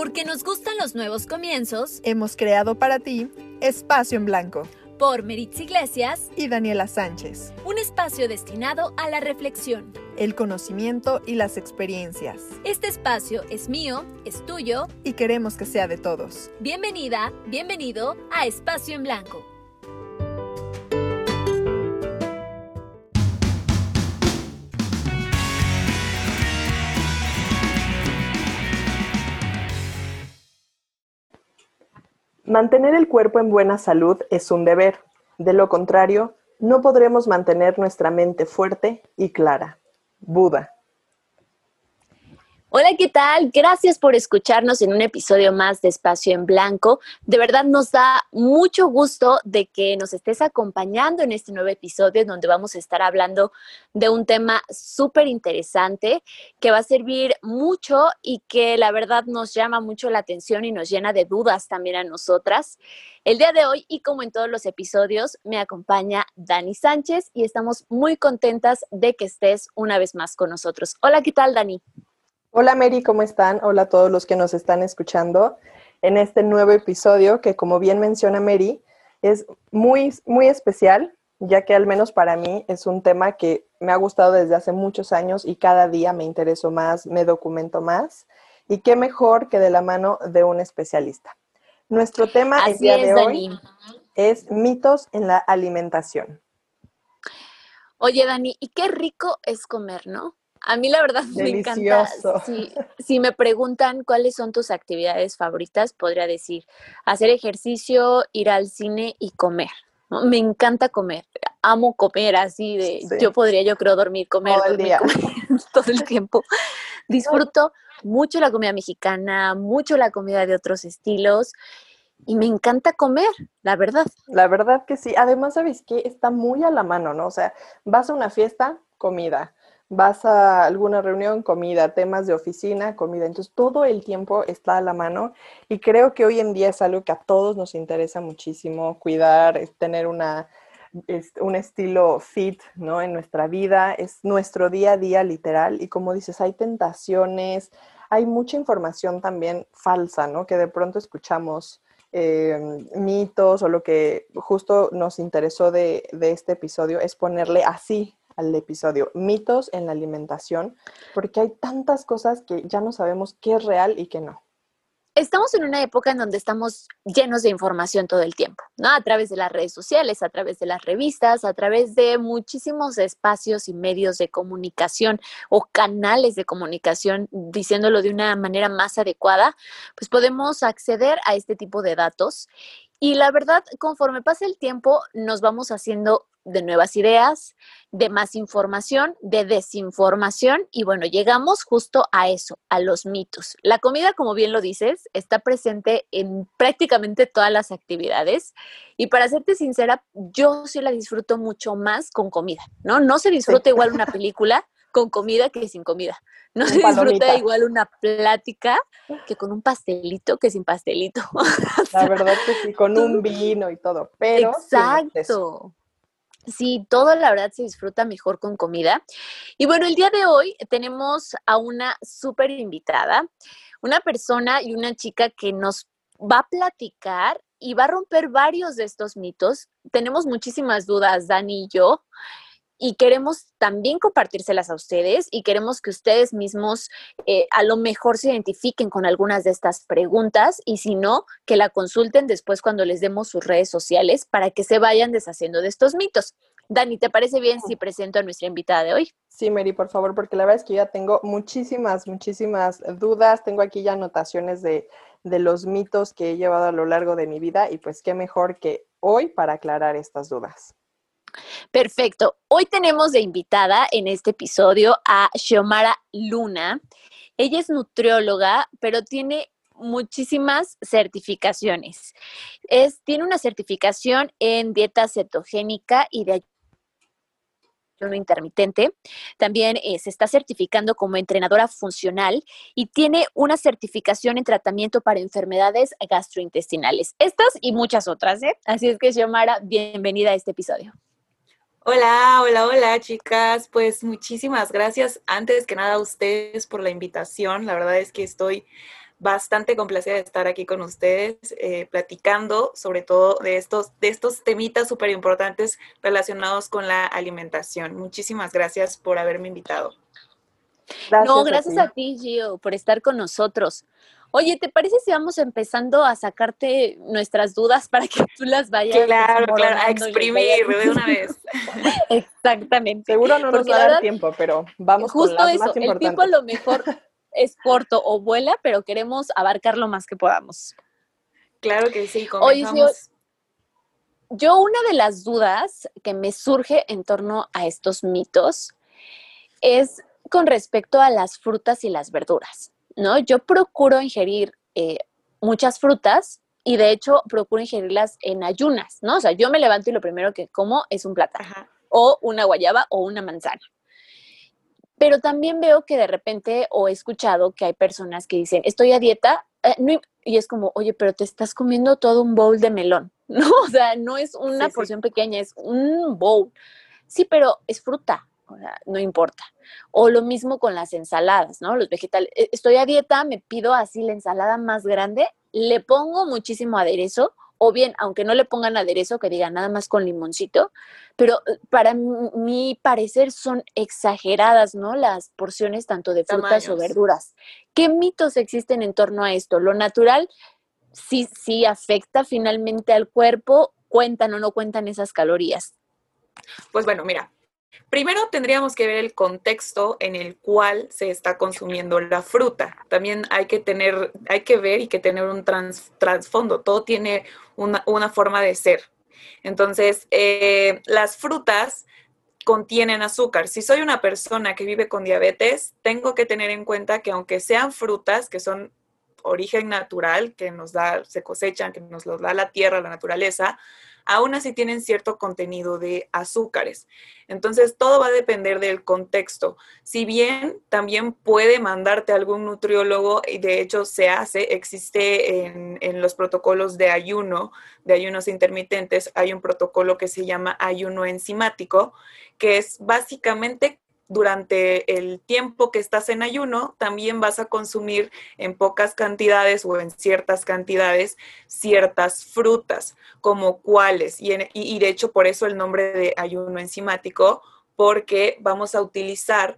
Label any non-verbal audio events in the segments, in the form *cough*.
Porque nos gustan los nuevos comienzos, hemos creado para ti Espacio en Blanco por Meritz Iglesias y Daniela Sánchez. Un espacio destinado a la reflexión, el conocimiento y las experiencias. Este espacio es mío, es tuyo y queremos que sea de todos. Bienvenida, bienvenido a Espacio en Blanco. Mantener el cuerpo en buena salud es un deber. De lo contrario, no podremos mantener nuestra mente fuerte y clara. Buda. Hola, ¿qué tal? Gracias por escucharnos en un episodio más de Espacio en Blanco. De verdad nos da mucho gusto de que nos estés acompañando en este nuevo episodio donde vamos a estar hablando de un tema súper interesante que va a servir mucho y que la verdad nos llama mucho la atención y nos llena de dudas también a nosotras. El día de hoy y como en todos los episodios me acompaña Dani Sánchez y estamos muy contentas de que estés una vez más con nosotros. Hola, ¿qué tal, Dani? Hola Mary, ¿cómo están? Hola a todos los que nos están escuchando en este nuevo episodio que como bien menciona Mary, es muy, muy especial, ya que al menos para mí es un tema que me ha gustado desde hace muchos años y cada día me intereso más, me documento más. Y qué mejor que de la mano de un especialista. Nuestro tema el día de hoy es mitos en la alimentación. Oye, Dani, y qué rico es comer, ¿no? A mí la verdad *laughs* me encanta. Si, si, me preguntan cuáles son tus actividades favoritas, podría decir hacer ejercicio, ir al cine y comer. Me encanta comer. Amo comer así de, yo podría, yo creo, dormir, comer, todo el, día. *laughs* todo el tiempo. *laughs* Disfruto mucho la comida mexicana, mucho la comida de otros estilos y me encanta comer, la verdad. La verdad que sí. Además, ¿sabes qué? Está muy a la mano, ¿no? O sea, vas a una fiesta, comida vas a alguna reunión, comida, temas de oficina, comida. Entonces, todo el tiempo está a la mano y creo que hoy en día es algo que a todos nos interesa muchísimo, cuidar, tener una, un estilo fit ¿no? en nuestra vida, es nuestro día a día literal y como dices, hay tentaciones, hay mucha información también falsa, ¿no? Que de pronto escuchamos. Em, mitos o lo que justo nos interesó de, de este episodio es ponerle así al episodio, mitos en la alimentación, porque hay tantas cosas que ya no sabemos qué es real y qué no. Estamos en una época en donde estamos llenos de información todo el tiempo, ¿no? A través de las redes sociales, a través de las revistas, a través de muchísimos espacios y medios de comunicación o canales de comunicación, diciéndolo de una manera más adecuada, pues podemos acceder a este tipo de datos. Y la verdad, conforme pasa el tiempo, nos vamos haciendo de nuevas ideas, de más información, de desinformación y bueno, llegamos justo a eso, a los mitos. La comida, como bien lo dices, está presente en prácticamente todas las actividades y para serte sincera, yo sí la disfruto mucho más con comida, ¿no? No se disfruta igual una *laughs* película con comida que sin comida. No se disfruta igual una plática que con un pastelito que sin pastelito. *laughs* La verdad que sí, con un vino y todo, pero... Exacto. Sí, todo la verdad se disfruta mejor con comida. Y bueno, el día de hoy tenemos a una súper invitada, una persona y una chica que nos va a platicar y va a romper varios de estos mitos. Tenemos muchísimas dudas, Dani y yo y queremos también compartírselas a ustedes y queremos que ustedes mismos eh, a lo mejor se identifiquen con algunas de estas preguntas y si no, que la consulten después cuando les demos sus redes sociales para que se vayan deshaciendo de estos mitos. Dani, ¿te parece bien si presento a nuestra invitada de hoy? Sí, Mary, por favor, porque la verdad es que ya tengo muchísimas, muchísimas dudas. Tengo aquí ya anotaciones de, de los mitos que he llevado a lo largo de mi vida y pues qué mejor que hoy para aclarar estas dudas. Perfecto. Hoy tenemos de invitada en este episodio a Xiomara Luna. Ella es nutrióloga, pero tiene muchísimas certificaciones. Es, tiene una certificación en dieta cetogénica y de ayuno intermitente. También eh, se está certificando como entrenadora funcional y tiene una certificación en tratamiento para enfermedades gastrointestinales. Estas y muchas otras, ¿eh? Así es que, Xiomara, bienvenida a este episodio. Hola, hola, hola chicas. Pues muchísimas gracias antes que nada a ustedes por la invitación. La verdad es que estoy bastante complacida de estar aquí con ustedes, eh, platicando sobre todo de estos, de estos temitas súper importantes relacionados con la alimentación. Muchísimas gracias por haberme invitado. no, gracias a ti, Gio, por estar con nosotros. Oye, ¿te parece si vamos empezando a sacarte nuestras dudas para que tú las vayas? Claro, claro, a exprimir de una vez. *laughs* Exactamente. Seguro no nos va a dar tiempo, pero vamos justo con las eso, más el tiempo a lo mejor *laughs* es corto o vuela, pero queremos abarcar lo más que podamos. Claro que sí, Oye, comenzamos. Gio, yo una de las dudas que me surge en torno a estos mitos es con respecto a las frutas y las verduras, ¿no? Yo procuro ingerir eh, muchas frutas y de hecho procuro ingerirlas en ayunas, ¿no? O sea, yo me levanto y lo primero que como es un plátano Ajá. o una guayaba o una manzana. Pero también veo que de repente o he escuchado que hay personas que dicen, estoy a dieta, eh, no- y es como, oye, pero te estás comiendo todo un bowl de melón, *laughs* ¿no? O sea, no es una Sí, sí. porción pequeña, es un bowl. Sí, pero es fruta, o sea, no importa. O lo mismo con las ensaladas, ¿no? Los vegetales. Eh, Estoy a dieta, me pido así la ensalada más grande, le pongo muchísimo aderezo, o bien, aunque no le pongan aderezo, que digan nada más con limoncito, pero eh, para mi parecer son exageradas, ¿no? Las porciones tanto de frutas o verduras. ¿Qué mitos existen en torno a esto? ¿Lo natural sí, sí afecta finalmente al cuerpo? ¿Cuentan o no cuentan esas calorías? Pues bueno, mira, primero tendríamos que ver el contexto en el cual se está consumiendo la fruta. También hay que tener, hay que ver y que tener un trans- trasfondo. Todo tiene una, forma de ser. Entonces, eh, las frutas contienen azúcar. Si soy una persona que vive con diabetes, tengo que tener en cuenta que aunque sean frutas que son origen natural, que nos da, se cosechan, que nos los da la tierra, la naturaleza, aún así tienen cierto contenido de azúcares. Entonces, todo va a depender del contexto. Si bien también puede mandarte algún nutriólogo, y de hecho se hace, existe en, en los protocolos de ayuno, de ayunos intermitentes, hay un protocolo que se llama ayuno enzimático, que es básicamente durante el tiempo que estás en ayuno, también vas a consumir en pocas cantidades o en ciertas cantidades ciertas frutas, como cuáles. Y, en- y- y de hecho por eso el nombre de ayuno enzimático, porque vamos a utilizar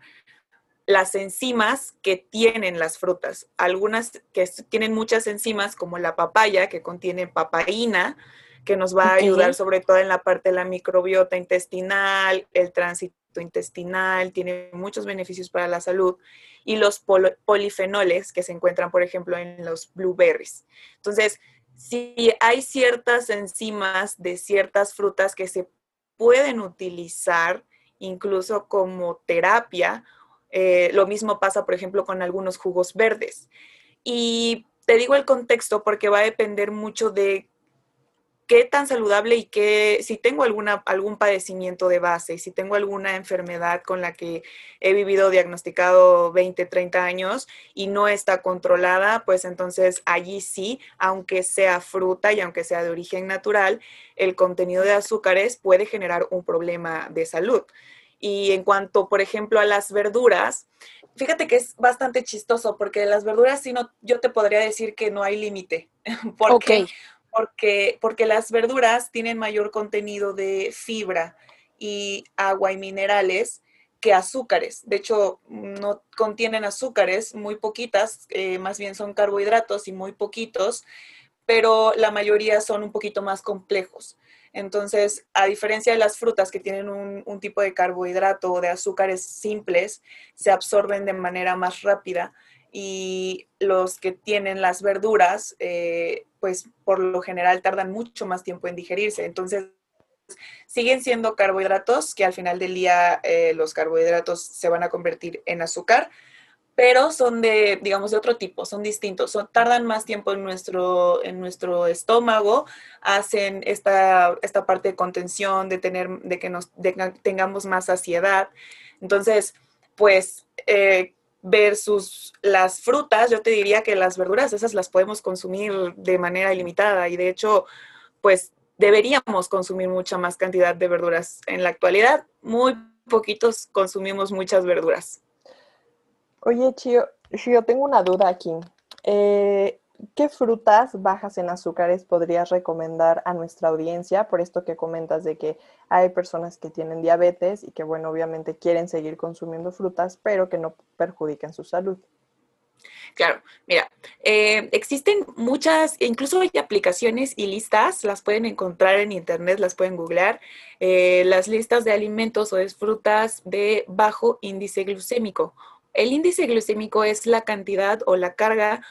las enzimas que tienen las frutas. Algunas que tienen muchas enzimas, como la papaya, que contiene papaína, que nos va a ayudar sobre todo en la parte de la microbiota intestinal, el tránsito intestinal, tiene muchos beneficios para la salud, y los polifenoles que se encuentran, por ejemplo, en los blueberries. Entonces, si hay ciertas enzimas de ciertas frutas que se pueden utilizar incluso como terapia, eh, lo mismo pasa, por ejemplo, con algunos jugos verdes. Y te digo el contexto porque va a depender mucho de qué tan saludable y qué, si tengo alguna, algún padecimiento de base, si tengo alguna enfermedad con la que he vivido diagnosticado 20, 30 años y no está controlada, pues entonces allí sí, aunque sea fruta y aunque sea de origen natural, el contenido de azúcares puede generar un problema de salud. Y en cuanto, por ejemplo, a las verduras, fíjate que es bastante chistoso porque las verduras sí no, yo te podría decir que no hay límite. *laughs* ¿Por Ok. Porque, porque las verduras tienen mayor contenido de fibra y agua y minerales que azúcares. De hecho, no contienen azúcares, muy poquitas, eh, más bien son carbohidratos y muy poquitos, pero la mayoría son un poquito más complejos. Entonces, a diferencia de las frutas que tienen un, un tipo de carbohidrato o de azúcares simples, se absorben de manera más rápida y los que tienen las verduras, eh, pues por lo general tardan mucho más tiempo en digerirse. Entonces, siguen siendo carbohidratos, que al final del día eh, los carbohidratos se van a convertir en azúcar, pero son de, digamos, de otro tipo, son distintos, tardan más tiempo en nuestro, en nuestro estómago, hacen esta, esta parte de contención, de, tener, de que nos, tengamos más saciedad. Entonces, pues, eh, versus las frutas, yo te diría que las verduras, esas las podemos consumir de manera ilimitada y de hecho, pues, deberíamos consumir mucha más cantidad de verduras. En la actualidad, muy poquitos consumimos muchas verduras. Oye, Chio, Chio, tengo una duda aquí. Eh, ¿Qué frutas bajas en azúcares podrías recomendar a nuestra audiencia? Por esto que comentas de que hay personas que tienen diabetes y que, bueno, obviamente quieren seguir consumiendo frutas, pero que no perjudiquen su salud. Claro, mira, eh, existen muchas, incluso hay aplicaciones y listas, las pueden encontrar en internet, las pueden googlear, eh, las listas de alimentos o de frutas de bajo índice glucémico. El índice glucémico es la cantidad o la carga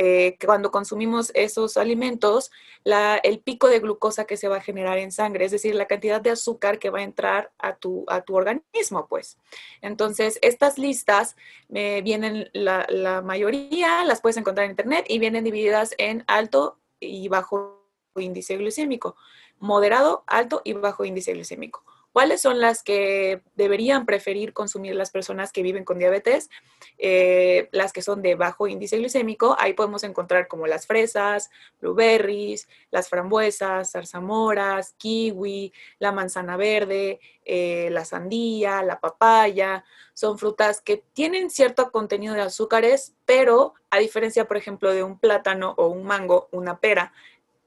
eh, cuando consumimos esos alimentos, el pico de glucosa que se va a generar en sangre, es decir, la cantidad de azúcar que va a entrar a tu, a tu organismo, pues. Entonces, estas listas me vienen, la, la mayoría las puedes encontrar en internet y vienen divididas en alto y bajo índice glucémico, moderado, alto y bajo índice glucémico. ¿Cuáles son las que deberían preferir consumir las personas que viven con diabetes? Eh, las que son de bajo índice glucémico, ahí podemos encontrar como las fresas, blueberries, las frambuesas, zarzamoras, kiwi, la manzana verde, eh, la sandía, la papaya. Son frutas que tienen cierto contenido de azúcares, pero a diferencia, por ejemplo, de un plátano o un mango, una pera,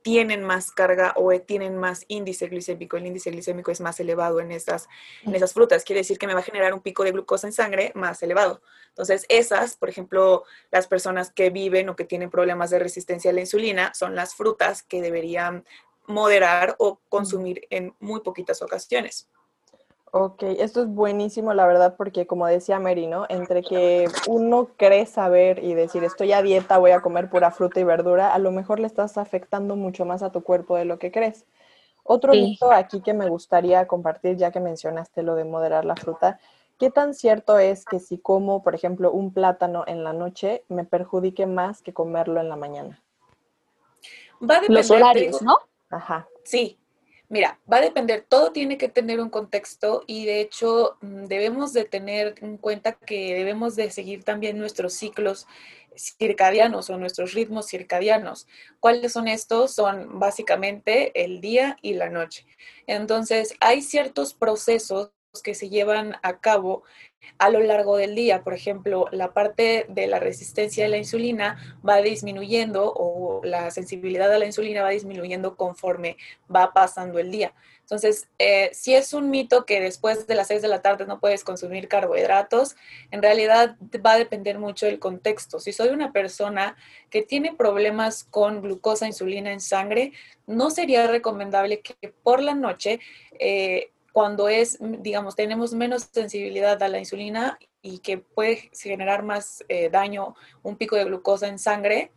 tienen más carga o tienen más índice glicémico. El índice glicémico es más elevado en esas, en esas frutas. Quiere decir que me va a generar un pico de glucosa en sangre más elevado. Entonces, esas, por ejemplo, las personas que viven o que tienen problemas de resistencia a la insulina, son las frutas que deberían moderar o consumir en muy poquitas ocasiones. Ok, esto es buenísimo, la verdad, porque como decía Mary, ¿no? Entre que uno cree saber y decir, estoy a dieta, voy a comer pura fruta y verdura, a lo mejor le estás afectando mucho más a tu cuerpo de lo que crees. Otro mito aquí que me gustaría compartir, ya que mencionaste lo de moderar la fruta, ¿qué tan cierto es que si como, por ejemplo, un plátano en la noche, me perjudique más que comerlo en la mañana? Va a Los horarios, ¿no? Ajá. Sí, Mira, va a depender, todo tiene que tener un contexto y de hecho mm, debemos de tener en cuenta que debemos de seguir también nuestros ciclos circadianos o nuestros ritmos circadianos. ¿Cuáles son estos? Son básicamente el día y la noche. Entonces, hay ciertos procesos que se llevan a cabo a lo largo del día. Por ejemplo, la parte de la resistencia de la insulina va disminuyendo o la sensibilidad a la insulina va disminuyendo conforme va pasando el día. Entonces, eh, si es un mito que después de las 6 de la tarde no puedes consumir carbohidratos, en realidad va a depender mucho del contexto. Si soy una persona que tiene problemas con glucosa, insulina en sangre, no sería recomendable que por la noche eh, cuando es, digamos, tenemos menos sensibilidad a la insulina y que puede generar más eh, daño, un pico de glucosa en sangre,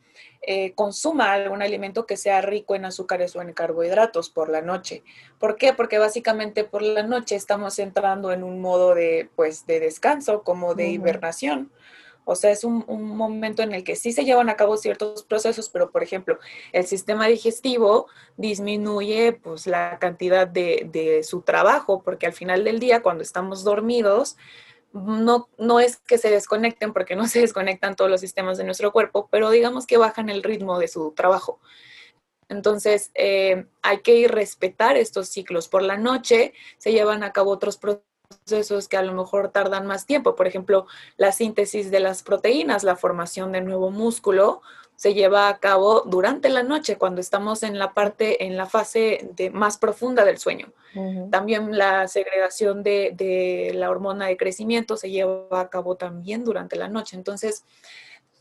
eh, consuma algún alimento que sea rico en azúcares o en carbohidratos por la noche. ¿Por qué? Porque básicamente por la noche estamos entrando en un modo de, pues, de descanso, como de hibernación. O sea, es un, momento en el que sí se llevan a cabo ciertos procesos, pero por ejemplo, el sistema digestivo disminuye pues la cantidad de, de su trabajo, porque al final del día, cuando estamos dormidos, no, no es que se desconecten, porque no *laughs* se desconectan todos los sistemas de nuestro cuerpo, pero digamos que bajan el ritmo de su trabajo. Entonces, eh, hay que ir respetar estos ciclos. Por la noche se llevan a cabo otros procesos procesos que a lo mejor tardan más tiempo. Por ejemplo, la síntesis de las proteínas, la formación de nuevo músculo, se lleva a cabo durante la noche, cuando estamos en la parte, en la fase de, más profunda del sueño. También la segregación de, de, la hormona de crecimiento se lleva a cabo también durante la noche. Entonces,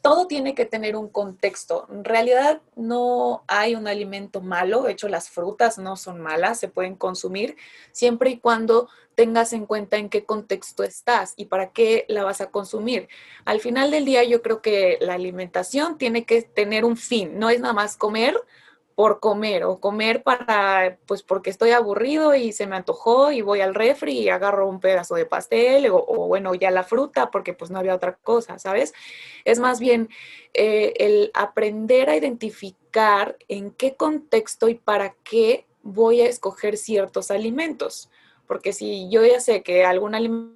todo tiene que tener un contexto. En realidad no hay un alimento malo, de hecho las frutas no son malas, se pueden consumir siempre y cuando tengas en cuenta en qué contexto estás y para qué la vas a consumir. Al final del día yo creo que la alimentación tiene que tener un fin, no es nada más comer por comer o comer para, pues porque estoy aburrido y se me antojó y voy al refri y agarro un pedazo de pastel o, bueno, ya la fruta porque pues no había otra cosa, ¿sabes? Es más bien eh, el aprender a identificar en qué contexto y para qué voy a escoger ciertos alimentos. Porque si yo ya sé que algún alimento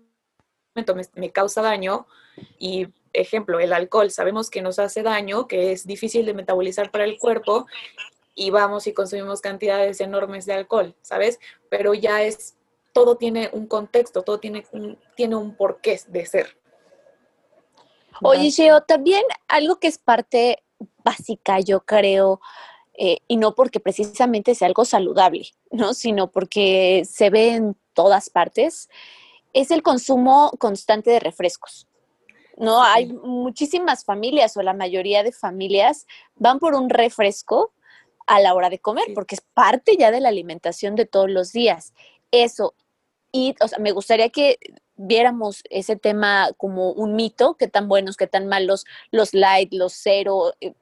me, me causa daño y ejemplo, el alcohol, sabemos que nos hace daño, que es difícil de metabolizar para el cuerpo y vamos y consumimos cantidades enormes de alcohol, ¿sabes? Pero ya es, todo tiene un contexto, todo tiene un, tiene un porqué de ser. Oye, Geo, también algo que es parte básica, yo creo, eh, y no porque precisamente sea algo saludable, ¿no? Sino porque se ve en todas partes, es el consumo constante de refrescos. ¿no? Hay muchísimas familias o la mayoría de familias van por un refresco a la hora de comer, porque es parte ya de la alimentación de todos los días. Eso. Y o sea, me gustaría que viéramos ese tema como un mito, qué tan buenos, qué tan malos, los light, los cero, eh,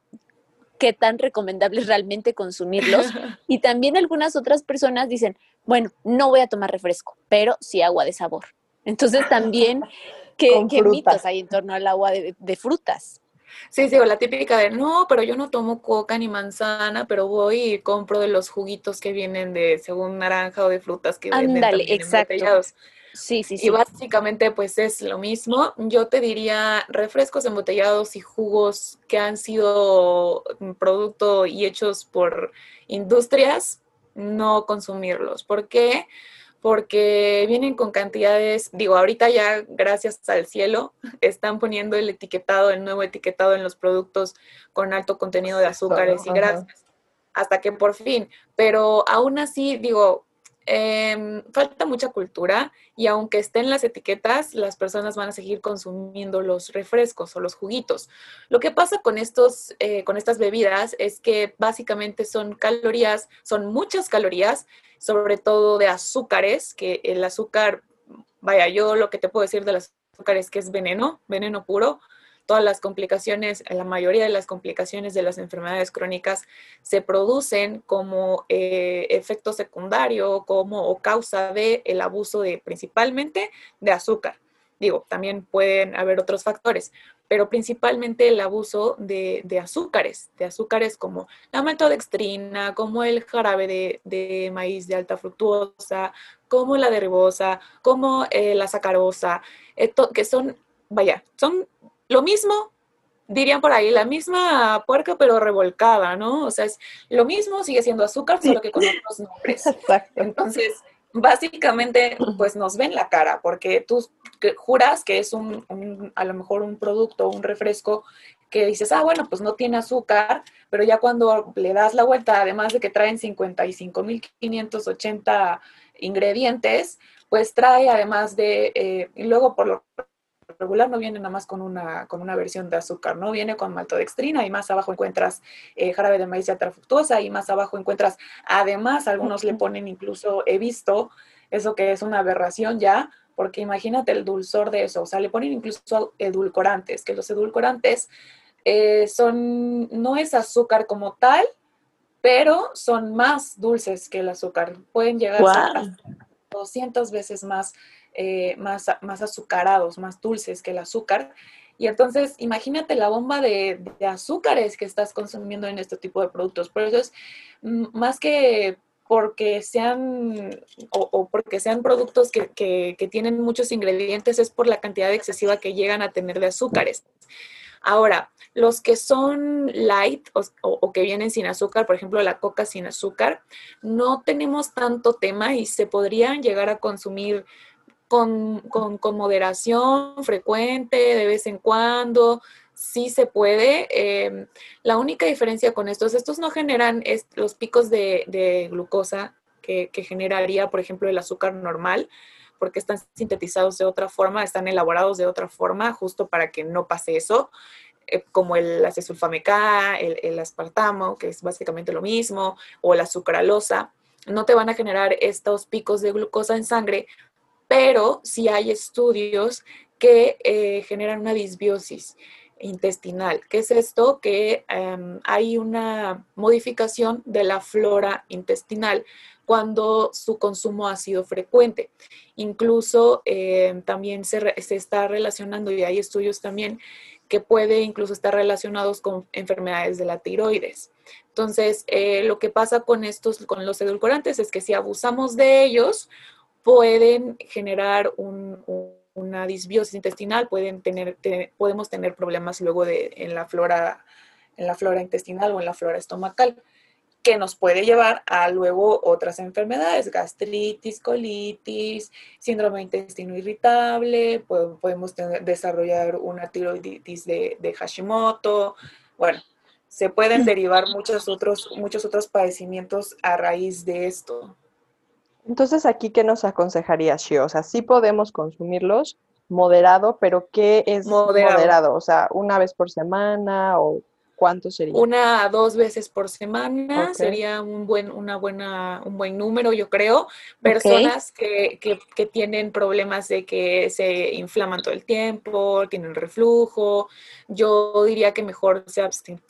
qué tan recomendables realmente consumirlos. *laughs* Y también algunas otras personas dicen, bueno, no voy a tomar refresco, pero sí agua de sabor. Entonces también, *laughs* ¿qué, mitos hay en torno al agua de frutas? Sí, sí, o la típica de, no, pero yo no tomo coca ni manzana, pero voy y compro de los juguitos que vienen de, según naranja o de frutas que vienen exacto. embotellados. Sí, sí, sí. Y básicamente pues es lo mismo. Yo te diría refrescos embotellados y jugos que han sido producto y hechos por industrias, no consumirlos. ¿Por qué? porque vienen con cantidades, digo, ahorita ya gracias al cielo *laughs* están poniendo el etiquetado, el nuevo etiquetado en los productos con alto contenido de azúcares y grasas, hasta que por fin, pero aún así, digo, Em, falta mucha cultura y aunque estén las etiquetas, las personas van a seguir consumiendo los refrescos o los juguitos. Lo que pasa con, estos, eh, con estas bebidas es que básicamente son calorías, son muchas calorías, sobre todo de azúcares, que el azúcar, vaya, yo lo que te puedo decir de los azúcares que es veneno, veneno puro, todas las complicaciones, la mayoría de las complicaciones de las enfermedades crónicas se producen como eh, efecto secundario, como o causa del el abuso de principalmente de azúcar. Digo, también pueden haber otros factores, pero principalmente el abuso de, azúcares, de azúcares como la maltodextrina, como el jarabe de, maíz de alta fructuosa, como la derivosa, como eh, la sacarosa, que son, vaya, son lo mismo, dirían por ahí, la misma puerca pero revolcada, ¿no? O sea, es lo mismo, sigue siendo azúcar, solo que con otros nombres. Exacto. Entonces, básicamente, pues nos ven la cara, porque tú juras que es un, a lo mejor un producto, un refresco que dices, ah, bueno, pues no tiene azúcar, pero ya cuando le das la vuelta, además de que traen 55.580 ingredientes, pues trae además de, eh, y luego por lo regular no viene nada más con una, con una versión de azúcar, ¿no? Viene con maltodextrina y más abajo encuentras eh, jarabe de maíz alta fructuosa y más abajo encuentras, además, algunos le ponen incluso, he visto, eso que es una aberración ya, porque imagínate el dulzor de eso, o sea, le ponen incluso edulcorantes, que los edulcorantes eh, son, no es azúcar como tal, pero son más dulces que el azúcar, pueden llegar a 200 veces más eh, más, más azucarados, más dulces que el azúcar. Y entonces, imagínate la bomba de, azúcares que estás consumiendo en este tipo de productos. Por eso es mm, más que porque sean o, porque sean productos que, que, tienen muchos ingredientes, es por la cantidad excesiva que llegan a tener de azúcares. Ahora, los que son light o, o, que vienen sin azúcar, por ejemplo, la coca sin azúcar, no tenemos tanto tema y se podrían llegar a consumir con, moderación frecuente, de vez en cuando, sí se puede. Em, la única diferencia con estos, estos no generan los picos de, glucosa que, generaría, por ejemplo, el azúcar normal, porque están sintetizados de otra forma, están elaborados de otra forma, justo para que no pase eso, eh, como el acesulfame K, el, el aspartamo, que es básicamente lo mismo, o la sucralosa no te van a generar estos picos de glucosa en sangre pero sí hay estudios que eh, generan una disbiosis intestinal. ¿Qué es esto? Que em, hay una modificación de la flora intestinal cuando su consumo ha sido frecuente. Incluso em, también se, está relacionando, y hay estudios también, que puede incluso estar relacionados con enfermedades de la tiroides. Entonces, eh, lo que pasa con estos, con los edulcorantes, es que si abusamos de ellos, pueden generar una disbiosis intestinal, pueden tener, podemos tener problemas luego de, en, la flora, en la flora intestinal o en la flora estomacal, que nos puede llevar a luego otras enfermedades, gastritis, colitis, síndrome de intestino irritable, podemos desarrollar una tiroiditis de, de Hashimoto, bueno, se pueden derivar muchos otros, muchos otros padecimientos a raíz de esto. Entonces, aquí, ¿qué nos aconsejaría, Shio? O sea, sí podemos consumirlos moderado, pero ¿qué es Moderado. moderado? O sea, una vez por semana o cuánto sería? Una a dos veces por semana sería un buen, una buena, un buen número, yo creo. Personas que, que- que tienen problemas de que se inflaman todo el tiempo, tienen reflujo, yo diría que mejor se,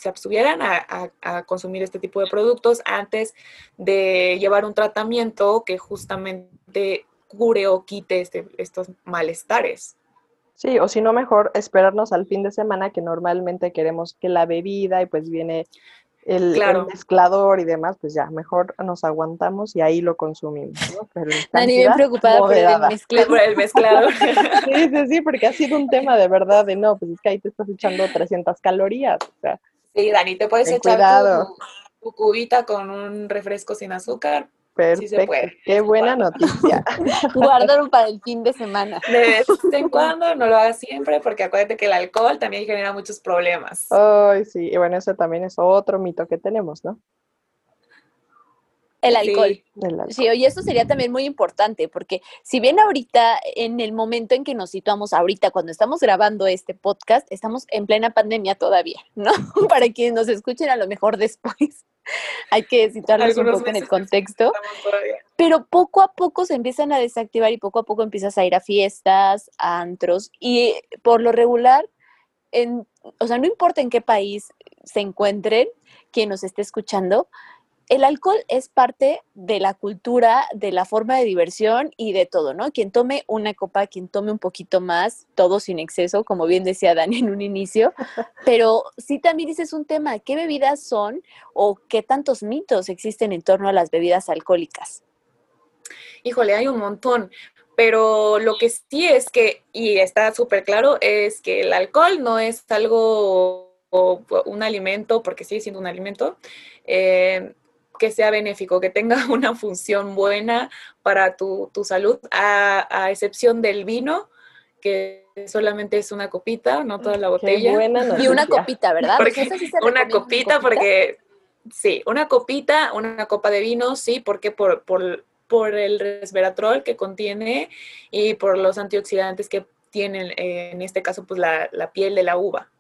abstuvieran a, a- a consumir este tipo de productos antes de llevar un tratamiento que justamente cure o quite este- estos malestares. Sí, o si no, mejor esperarnos al fin de semana, que normalmente queremos que la bebida y pues viene el, mezclador y demás, pues ya, mejor nos aguantamos y ahí lo consumimos, ¿no? Pero Dani, bien preocupada por el moderada. mezclado. Por el mezclador. *laughs* Sí, sí, sí, porque ha sido un tema de verdad de no, pues es que ahí te estás echando 300 calorías, o sea, Sí, Dani, te puedes echar tu, tu cubita con un refresco sin azúcar. Perfecto, puede. qué buena noticia. *laughs* Guardaron para el fin de semana. De vez en cuando, no lo hagas siempre, porque acuérdate que el alcohol también genera muchos problemas. Ay, sí, y bueno, ese también es otro mito que tenemos, ¿no? El alcohol. Sí, Del alcohol. Sí, oye, eso sería también muy importante, porque si bien ahorita, en el momento en que nos situamos ahorita, cuando estamos grabando este podcast, estamos en plena pandemia todavía, ¿no? *laughs* Para quienes nos escuchen a lo mejor después, hay que situarlos un poco en el contexto, pero poco a poco se empiezan a desactivar y poco a poco empiezas a ir a fiestas, a antros, y por lo regular, en, o sea, no importa en qué país se encuentren, quien nos esté escuchando, el alcohol es parte de la cultura, de la forma de diversión y de todo, ¿no? Quien tome una copa, quien tome un poquito más, todo sin exceso, como bien decía Dani en un inicio, *laughs* pero sí también dices un tema, ¿qué bebidas son o qué tantos mitos existen en torno a las bebidas alcohólicas? Híjole, hay un montón. Pero lo que sí es que, y está súper claro, es que el alcohol no es algo o un alimento, porque sigue siendo un alimento, eh, que sea benéfico, que tenga *laughs* una función buena para tu, tu salud, a, a excepción del vino, que solamente es una copita, no toda la Qué botella. buena *laughs* Y una copita, ¿verdad? Porque sí se una copita, porque sí, una copita, una copa de vino, sí, porque por, por, por el resveratrol que contiene y por los antioxidantes que tienen, en este caso, pues la, la piel de la uva.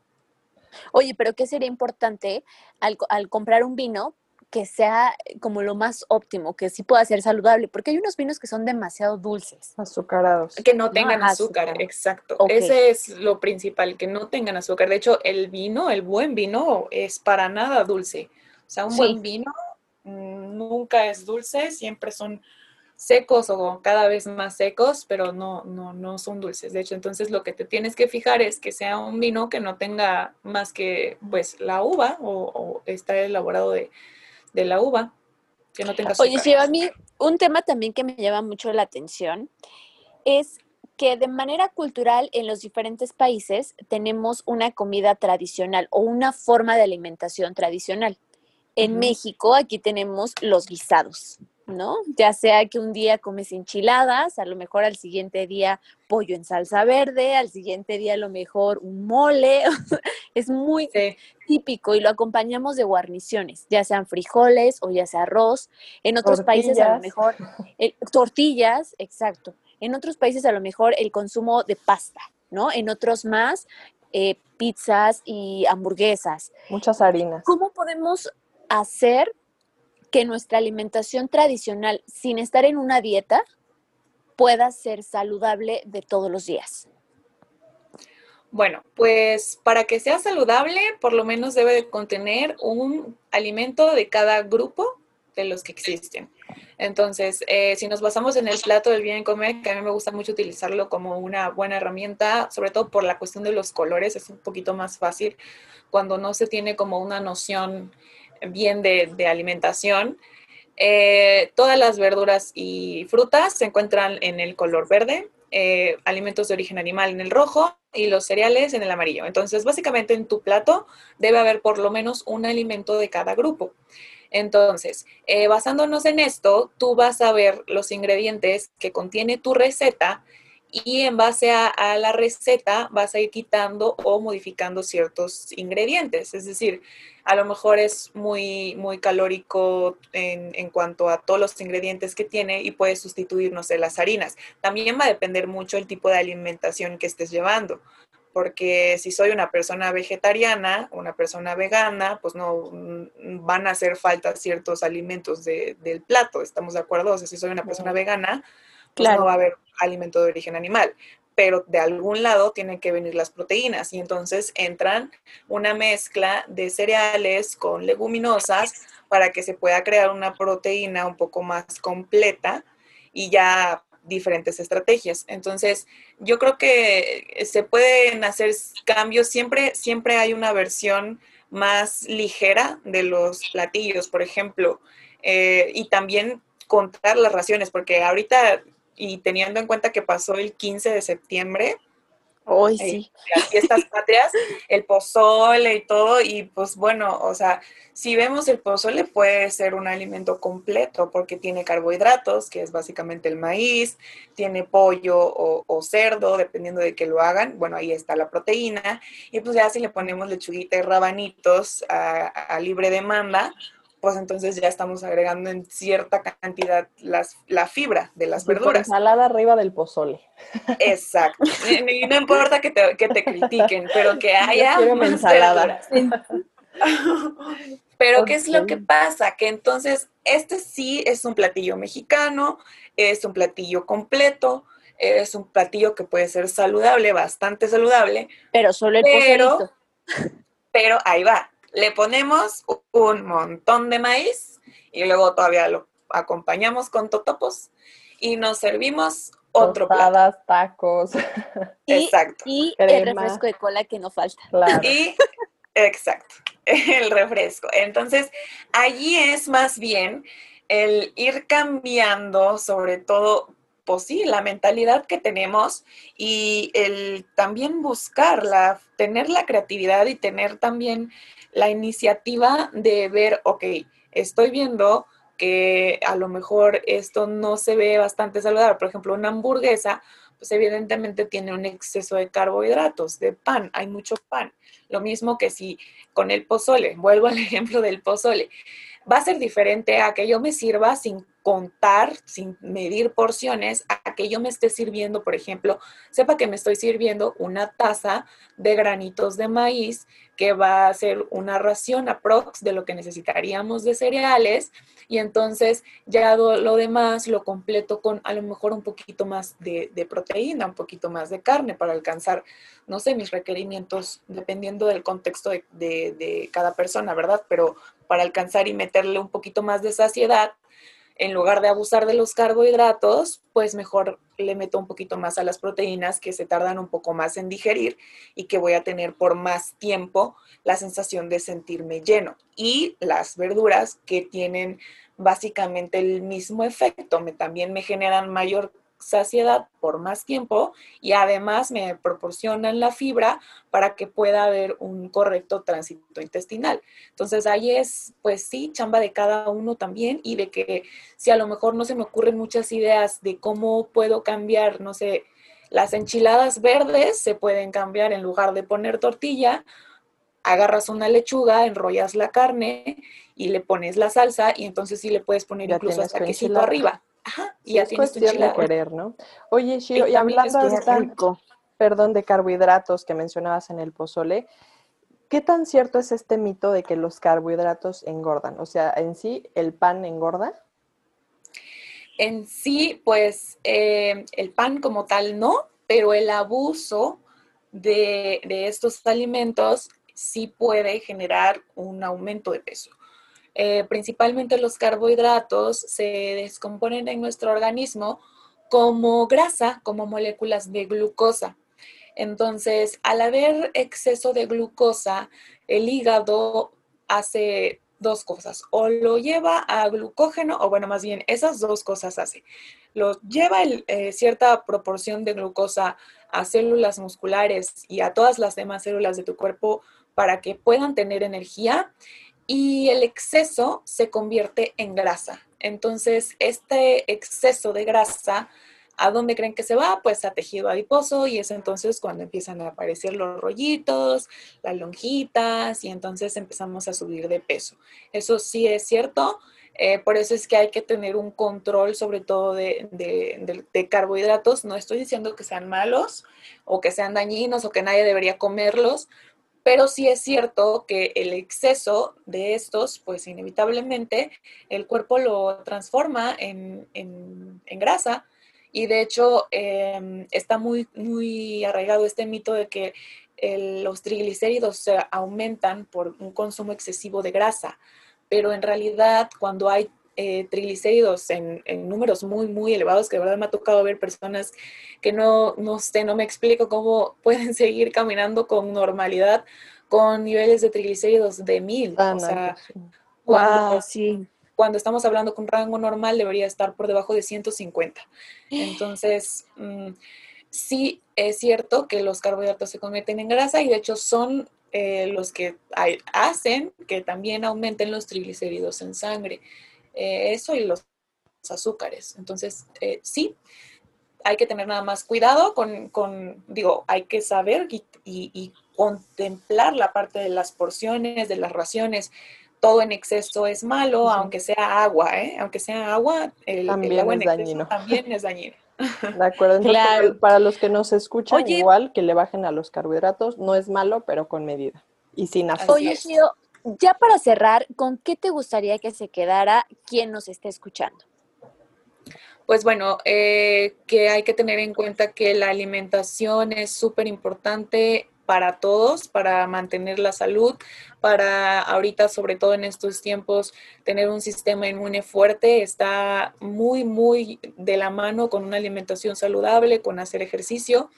Oye, pero ¿qué sería importante al, al comprar un vino que sea como lo más óptimo, que sí pueda ser saludable? Porque hay unos vinos que son demasiado dulces. Azucarados. Que no tengan azúcar, azúcar. exacto. Ese es lo principal, que no tengan azúcar. De hecho, el vino, el buen vino, es para nada dulce. O sea, un Sí. buen vino mm, nunca es dulce, siempre son secos o cada vez más secos, pero no, no, no son dulces. De hecho, entonces lo que te tienes que fijar es que sea un vino que no tenga más que pues la uva o, o está elaborado de, de la uva, que no tenga azúcar. Oye, Shiva, a mí un tema también que me llama mucho la atención es que de manera cultural en los diferentes países tenemos una comida tradicional o una forma de alimentación tradicional. En. México aquí tenemos los guisados, ¿no? Ya sea que un día comes enchiladas, a lo mejor al siguiente día pollo en salsa verde, al siguiente día a lo mejor un mole. *laughs* es muy Sí. típico y lo acompañamos de guarniciones, ya sean frijoles o ya sea arroz. En otros países a lo mejor el- tortillas, exacto. En otros países a lo mejor el consumo de pasta, ¿no? En otros más eh, pizzas y hamburguesas. Muchas harinas. ¿Cómo podemos hacer que nuestra alimentación tradicional, sin estar en una dieta, pueda ser saludable de todos los días? Bueno, pues para que sea saludable, por lo menos debe de contener un alimento de cada grupo de los que existen. Entonces, eh, si nos basamos en el plato del bien comer, que a mí me gusta mucho utilizarlo como una buena herramienta, sobre todo por la cuestión de los colores, es un poquito más fácil cuando no se tiene como una noción bien de, alimentación. Eh, todas las verduras y frutas se encuentran en el color verde, eh, alimentos de origen animal en el rojo y los cereales en el amarillo. Entonces, básicamente en tu plato debe haber por lo menos un alimento de cada grupo. Entonces, eh, basándonos en esto, tú vas a ver los ingredientes que contiene tu receta y en base a, la receta vas a ir quitando o modificando ciertos ingredientes. Es decir, a lo mejor es muy, muy calórico en, en, cuanto a todos los ingredientes que tiene y puedes sustituir, no sé, las harinas. También va a depender mucho el tipo de alimentación que estés llevando porque si soy una persona vegetariana, una persona vegana, pues no mm, van a hacer falta ciertos alimentos del plato, ¿estamos de acuerdo? O sea, si soy una persona vegana, pues no va a haber alimento de origen animal, pero de algún lado tienen que venir las proteínas y entonces entran una mezcla de cereales con leguminosas para que se pueda crear una proteína un poco más completa y ya diferentes estrategias. Entonces, yo creo que se pueden hacer cambios, siempre, siempre hay una versión más ligera de los platillos, por ejemplo, eh, y también contar las raciones, porque ahorita, y teniendo en cuenta que pasó el 15 de septiembre, Hoy sí. Las fiestas *laughs* patrias, el pozole y todo, y pues bueno, o sea, si vemos el pozole puede ser un alimento completo porque tiene carbohidratos, que es básicamente el maíz, tiene pollo o, cerdo, dependiendo de que lo hagan, bueno, ahí está la proteína, y pues ya si le ponemos lechuguita y rabanitos a, a libre demanda, pues entonces ya estamos agregando en cierta cantidad las, la fibra de las verduras. Ensalada arriba del pozole. Exacto. *laughs* y no importa que te, que te, critiquen, pero que haya más ensalada. *laughs* pero ¿qué es lo que pasa? Que entonces este sí es un platillo mexicano, es un platillo completo, es un platillo que puede ser saludable, bastante saludable. Pero solo el pero, *laughs* Pero ahí va, le ponemos un montón de maíz y luego todavía lo acompañamos con totopos y nos servimos otro plato. tacos. exacto. Y el refresco de cola que no falta. Y, exacto, *laughs* el refresco. Entonces, allí es más bien el ir cambiando, sobre todo, pues sí, la mentalidad que tenemos y el también buscarla, tener la creatividad y tener también la iniciativa de ver, ok, estoy viendo que a lo mejor esto no se ve bastante saludable. Por ejemplo, una hamburguesa, pues evidentemente tiene un exceso de carbohidratos, de pan, hay mucho pan. Lo mismo que si con el pozole, vuelvo al *laughs* ejemplo del pozole, va a ser diferente a que yo me sirva sin contar, sin medir porciones, a que yo me esté sirviendo, por ejemplo, sepa que me estoy sirviendo una taza de granitos de maíz que va a ser una ración aprox de lo que necesitaríamos de cereales y entonces ya lo, demás lo completo con a lo mejor un poquito más de, proteína, un poquito más de carne para alcanzar, no sé, mis requerimientos dependiendo del contexto de, de cada persona, ¿verdad? Pero para alcanzar y meterle un poquito más de saciedad, en lugar de abusar de los carbohidratos, pues mejor le meto un poquito más a las proteínas que se tardan un poco más en digerir y que voy a tener por más tiempo la sensación de sentirme lleno. Y las verduras que tienen básicamente el mismo efecto, me, también me generan mayor saciedad por más tiempo y además me proporcionan la fibra para que pueda haber un correcto tránsito intestinal. Entonces ahí es, pues sí, chamba de cada uno también y de que si a lo mejor no se me ocurren muchas ideas de cómo puedo cambiar, no sé, las enchiladas verdes se pueden cambiar en lugar de poner tortilla, agarras una lechuga, enrollas la carne y le pones la salsa y entonces sí le puedes poner incluso hasta quesito arriba. Ajá, y es cuestión de querer, ¿no? Oye, Shiro, y, hablando de perdón, de carbohidratos que mencionabas en el pozole, ¿qué tan cierto es este mito de que los carbohidratos engordan? O sea, en sí, ¿el pan engorda? En sí, pues eh, el pan como tal no, pero el abuso de, de estos alimentos sí puede generar un aumento de peso. Eh, principalmente los carbohidratos se descomponen en nuestro organismo como grasa, como moléculas de glucosa. Entonces, al haber exceso de glucosa, el hígado hace dos cosas, o lo lleva a glucógeno, o bueno, más bien esas dos cosas hace. Lo lleva eh, cierta proporción de glucosa a células musculares y a todas las demás células de tu cuerpo para que puedan tener energía y el exceso se convierte en grasa. Entonces, este exceso de grasa ¿A dónde creen que se va? Pues a tejido adiposo y es entonces cuando empiezan a aparecer los rollitos, las lonjitas y entonces empezamos a subir de peso. Eso sí es cierto. Eh, por eso es que hay que tener un control sobre todo de, de, carbohidratos. No estoy diciendo que sean malos o que sean dañinos o que nadie debería comerlos, pero sí es cierto que el exceso de estos, pues inevitablemente el cuerpo lo transforma en, grasa. Y de hecho em, está muy, muy arraigado este mito de que los triglicéridos se aumentan por un consumo excesivo de grasa. Pero en realidad cuando hay eh, triglicéridos en, números muy, muy elevados, que de verdad me ha tocado ver personas que no, no sé, no me explico cómo *laughs* pueden seguir caminando con normalidad con niveles de triglicéridos de mil. Ah, o sea, cuando, sí. cuando estamos hablando con rango normal debería estar por debajo de 150. *gasps* Entonces, mm, sí es cierto que los carbohidratos se convierten en grasa y de hecho son eh, los que hacen que también aumenten los triglicéridos en sangre. Eh, eso y los azúcares. Entonces, eh, sí, hay que tener nada más cuidado con, digo, hay que saber y, contemplar la parte de las porciones, de las raciones. Todo en exceso es malo, aunque sea agua, ¿eh? Aunque sea agua, el, también agua es en dañino. *laughs* también es dañino. De acuerdo. claro. para los que nos escuchan, igual que le bajen a los carbohidratos, no es malo, pero con medida y sin azúcar. Oye, ya para cerrar, ¿con qué te gustaría que se quedara quien nos esté escuchando? Pues bueno, eh, que hay que tener en cuenta que la alimentación es súper importante para todos, para mantener la salud, para ahorita, sobre todo en estos tiempos, tener un sistema inmune fuerte, está muy, muy de la mano con una alimentación saludable, con hacer ejercicio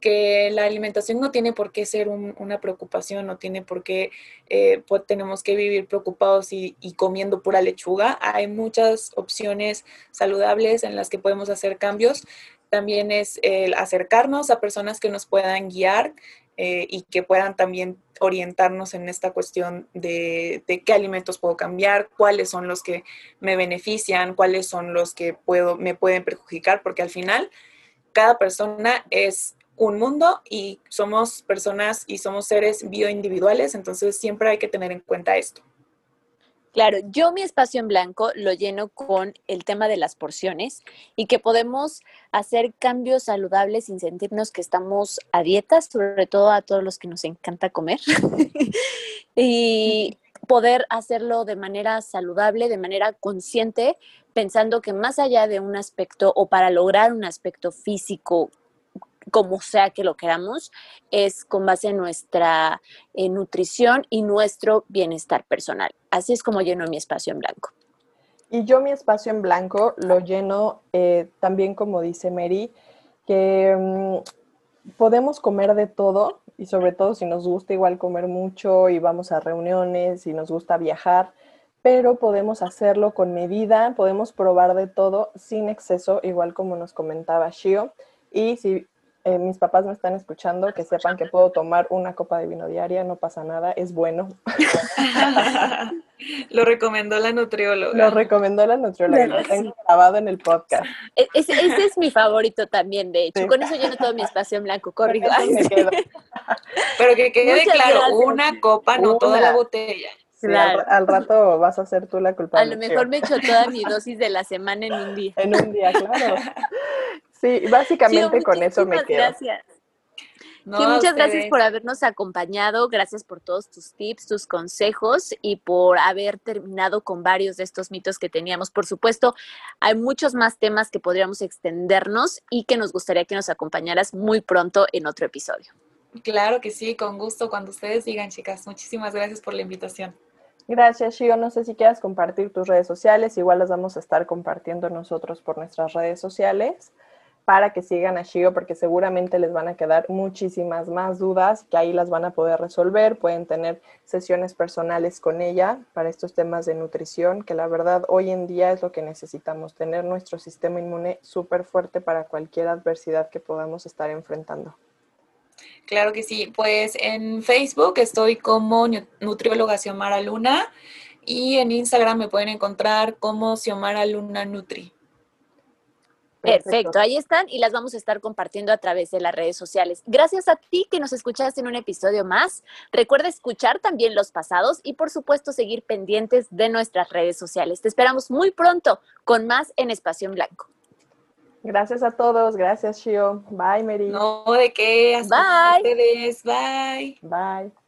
que la alimentación no tiene por qué ser una preocupación, no tiene por qué eh, pues, tenemos que vivir preocupados y, comiendo pura lechuga. Hay muchas opciones saludables en las que podemos hacer cambios. También es el acercarnos a personas que nos puedan guiar eh, y que puedan también orientarnos en esta cuestión de, de, qué alimentos puedo cambiar, cuáles son los que me benefician, cuáles son los que puedo, me pueden perjudicar, porque al final cada persona es un mundo y somos personas y somos seres bioindividuales, entonces siempre hay que tener en cuenta esto. Claro, yo mi espacio en blanco lo lleno con el tema de las porciones y que podemos hacer cambios saludables sin sentirnos que estamos a dieta, sobre todo a todos los que nos encanta comer. *laughs* y poder hacerlo de manera saludable, de manera consciente, pensando que más allá de un aspecto o para lograr un aspecto físico como sea que lo queramos, es con base en nuestra eh, nutrición y nuestro bienestar personal. Así es como lleno mi espacio en blanco. Y yo mi espacio en blanco lo lleno eh, también como dice Mary, que mm, podemos comer de todo y sobre todo si nos gusta igual comer mucho y vamos a reuniones y nos gusta viajar, pero podemos hacerlo con medida, podemos probar de todo sin exceso, igual como nos comentaba Shio. Y si eh, mis papás me están escuchando, que sepan que puedo tomar una copa de vino diaria, no pasa nada, es bueno. *laughs* lo recomendó la nutrióloga. Lo recomendó la nutrióloga, lo tengo grabado en el podcast. E-, ese, es mi favorito también, de hecho. Con eso lleno todo mi espacio en blanco, corrido. *laughs* Pero que quede claro, una copa, no toda la botella. claro. al, rato vas a ser tú la culpable. A lo mejor me echo toda mi dosis de la semana en un día. En un día, claro. *laughs* Sí, básicamente con eso me quedo. Gracias. muchas gracias por habernos acompañado, gracias por todos tus tips, tus consejos y por haber terminado con varios de estos mitos que teníamos. Por supuesto, hay muchos más temas que podríamos extendernos y que nos gustaría que nos acompañaras muy pronto en otro episodio. Claro que sí, con gusto, cuando ustedes digan, chicas. Muchísimas gracias por la invitación. Gracias, Shio. No sé si quieras compartir tus redes sociales, igual las vamos a estar compartiendo nosotros por nuestras redes sociales para que sigan a Shio porque seguramente les van a quedar muchísimas más dudas que ahí las van a poder resolver. Pueden tener sesiones personales con ella para estos temas de nutrición, que la verdad hoy en día es lo que necesitamos, tener nuestro sistema inmune súper fuerte para cualquier adversidad que podamos estar enfrentando. Claro que sí, pues en Facebook estoy como nutrióloga Xiomara Luna y en Instagram me pueden encontrar como Xiomara Luna Nutri. Perfecto, ahí están y las vamos a estar compartiendo a través de las redes sociales. Gracias a ti que nos escuchaste en un episodio más. Recuerda escuchar también los pasados y por supuesto seguir pendientes de nuestras redes sociales. Te esperamos muy pronto con más en Espacio en Blanco. Gracias a todos, gracias Shio. Bye, Mary. No, de qué. Bye. Ustedes. Bye. Bye.